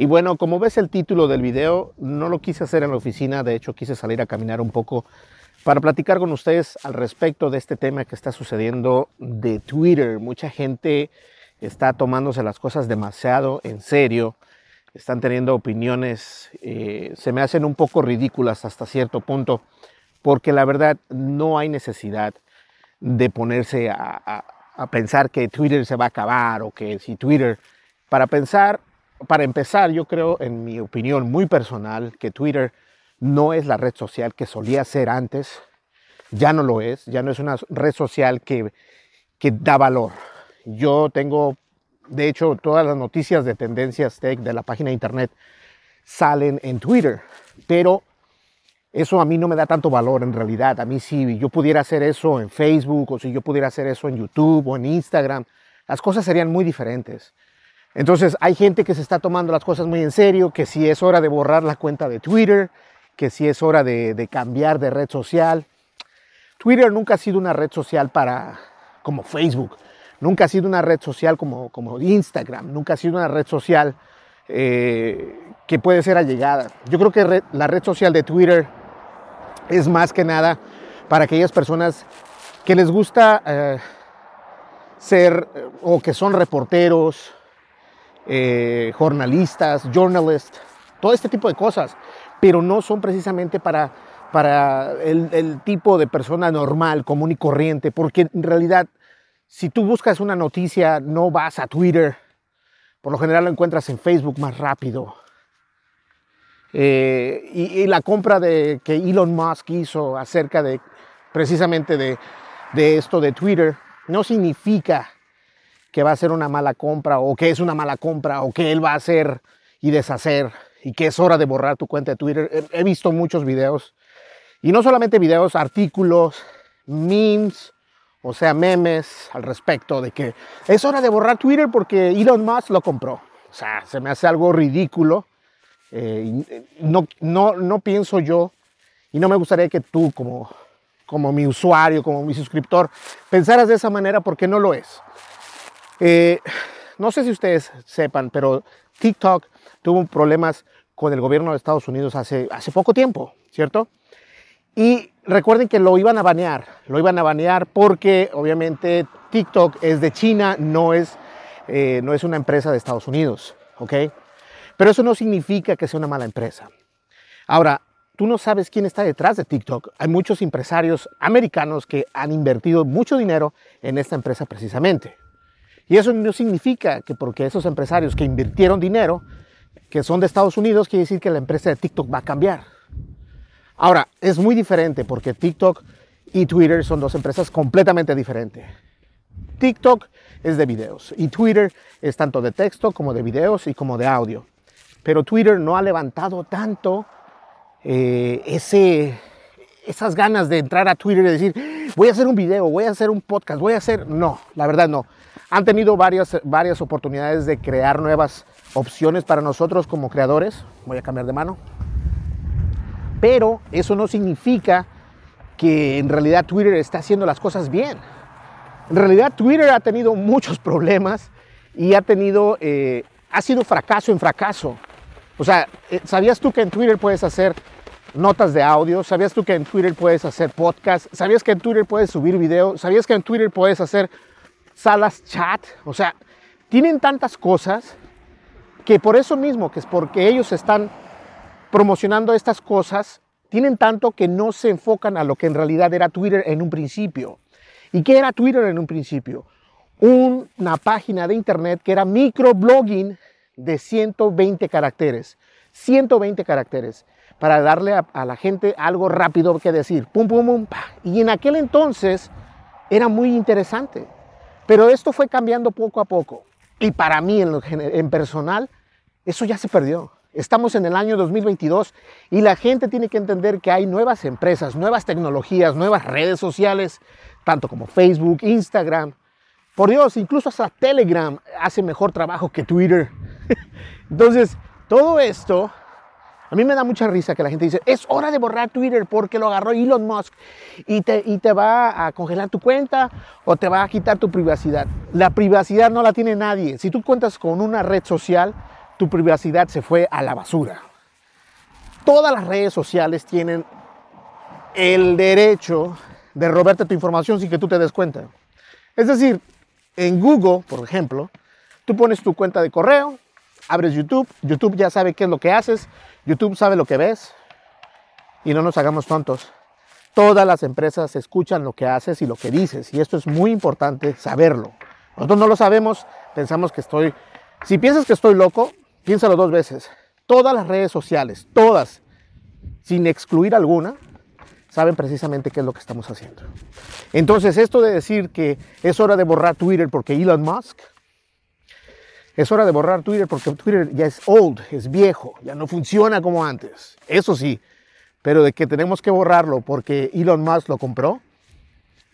Y bueno, como ves el título del video, no lo quise hacer en la oficina, de hecho quise salir a caminar un poco para platicar con ustedes al respecto de este tema que está sucediendo de Twitter. Mucha gente está tomándose las cosas demasiado en serio, están teniendo opiniones, eh, se me hacen un poco ridículas hasta cierto punto, porque la verdad no hay necesidad de ponerse a, a- a pensar que Twitter se va a acabar o que si Twitter, para pensar, para empezar, yo creo, en mi opinión muy personal, que Twitter no es la red social que solía ser antes, ya no lo es, ya no es una red social que, que da valor. Yo tengo, de hecho, todas las noticias de tendencias tech de la página de internet salen en Twitter, pero eso a mí no me da tanto valor en realidad. A mí si yo pudiera hacer eso en Facebook o si yo pudiera hacer eso en YouTube o en Instagram, las cosas serían muy diferentes. Entonces hay gente que se está tomando las cosas muy en serio, que si es hora de borrar la cuenta de Twitter, que si es hora de, cambiar de red social. Twitter nunca ha sido una red social para como Facebook, nunca ha sido una red social como, como Instagram, nunca ha sido una red social eh, que puede ser allegada. Yo creo que la red social de Twitter es más que nada para aquellas personas que les gusta eh, ser eh, o que son reporteros, eh, jornalistas, journalists, todo este tipo de cosas, pero no son precisamente para, para el, el tipo de persona normal, común y corriente, porque en realidad si tú buscas una noticia no vas a Twitter, por lo general lo encuentras en Facebook más rápido. Eh, y, y la compra de, que Elon Musk hizo acerca de precisamente de, de esto de Twitter no significa que va a ser una mala compra o que es una mala compra o que él va a hacer y deshacer y que es hora de borrar tu cuenta de Twitter. He, visto muchos videos y no solamente videos, artículos, memes, o sea, memes al respecto de que es hora de borrar Twitter porque Elon Musk lo compró. O sea, se me hace algo ridículo. Eh, eh, no, no, no pienso yo y no me gustaría que tú como, como mi usuario, como mi suscriptor, pensaras de esa manera porque no lo es. Eh, no sé si ustedes sepan, pero TikTok tuvo problemas con el gobierno de Estados Unidos hace, poco tiempo, ¿cierto? Y recuerden que lo iban a banear, lo iban a banear porque obviamente TikTok es de China, no es, eh, no es una empresa de Estados Unidos, ¿ok? Pero eso no significa que sea una mala empresa. Ahora, tú no sabes quién está detrás de TikTok. Hay muchos empresarios americanos que han invertido mucho dinero en esta empresa precisamente. Y eso no significa que porque esos empresarios que invirtieron dinero, que son de Estados Unidos, quiere decir que la empresa de TikTok va a cambiar. Ahora, es muy diferente porque TikTok y Twitter son dos empresas completamente diferentes. TikTok es de videos y Twitter es tanto de texto como de videos y como de audio. Pero Twitter no ha levantado tanto eh, ese, esas ganas de entrar a Twitter y decir, voy a hacer un video, voy a hacer un podcast, voy a hacer... No, la verdad no. Han tenido varias, varias oportunidades de crear nuevas opciones para nosotros como creadores. Voy a cambiar de mano. Pero eso no significa que en realidad Twitter está haciendo las cosas bien. En realidad Twitter ha tenido muchos problemas y ha tenido, eh, ha sido fracaso en fracaso. O sea, eh, ¿sabías tú que en Twitter puedes hacer notas de audio? ¿Sabías tú que en Twitter puedes hacer podcast? ¿Sabías que en Twitter puedes subir video? ¿Sabías que en Twitter puedes hacer salas chat? O sea, tienen tantas cosas que por eso mismo, que es porque ellos están promocionando estas cosas, tienen tanto que no se enfocan a lo que en realidad era Twitter en un principio. ¿Y qué era Twitter en un principio? Una página de internet que era microblogging de 120 caracteres. 120 caracteres para darle a, la gente algo rápido que decir. Pum, pum, pum. Y en aquel entonces era muy interesante. Pero esto fue cambiando poco a poco. Y para mí, en, personal, eso ya se perdió. Estamos en el año 2022 y la gente tiene que entender que hay nuevas empresas, nuevas tecnologías, nuevas redes sociales, tanto como Facebook, Instagram. Por Dios, incluso hasta Telegram hace mejor trabajo que Twitter. Entonces, todo esto, a mí me da mucha risa que la gente dice, es hora de borrar Twitter porque lo agarró Elon Musk y te, y te va a congelar tu cuenta o te va a quitar tu privacidad. La privacidad no la tiene nadie. Si tú cuentas con una red social, tu privacidad se fue a la basura. Todas las redes sociales tienen el derecho de robarte tu información sin que tú te des cuenta. Es decir, en Google, por ejemplo, tú pones tu cuenta de correo, abres YouTube, YouTube ya sabe qué es lo que haces, YouTube sabe lo que ves y no nos hagamos tontos. Todas las empresas escuchan lo que haces y lo que dices y esto es muy importante saberlo. Nosotros no lo sabemos, pensamos que estoy... Si piensas que estoy loco, Piénsalo dos veces. Todas las redes sociales, todas, sin excluir alguna, saben precisamente qué es lo que estamos haciendo. Entonces, esto de decir que es hora de borrar Twitter porque Elon Musk, es hora de borrar Twitter porque Twitter ya es old, es viejo, ya no funciona como antes. Eso sí, pero de que tenemos que borrarlo porque Elon Musk lo compró,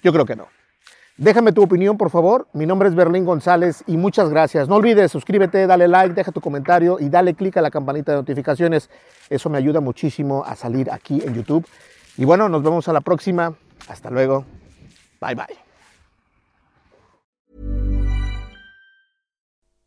yo creo que no. Déjame tu opinión, por favor. Mi nombre es Berlín González y muchas gracias. No olvides, suscríbete, dale like, deja tu comentario y dale click a la campanita de notificaciones. Eso me ayuda muchísimo a salir aquí en YouTube. Y bueno, nos vemos a la próxima. Hasta luego. Bye bye.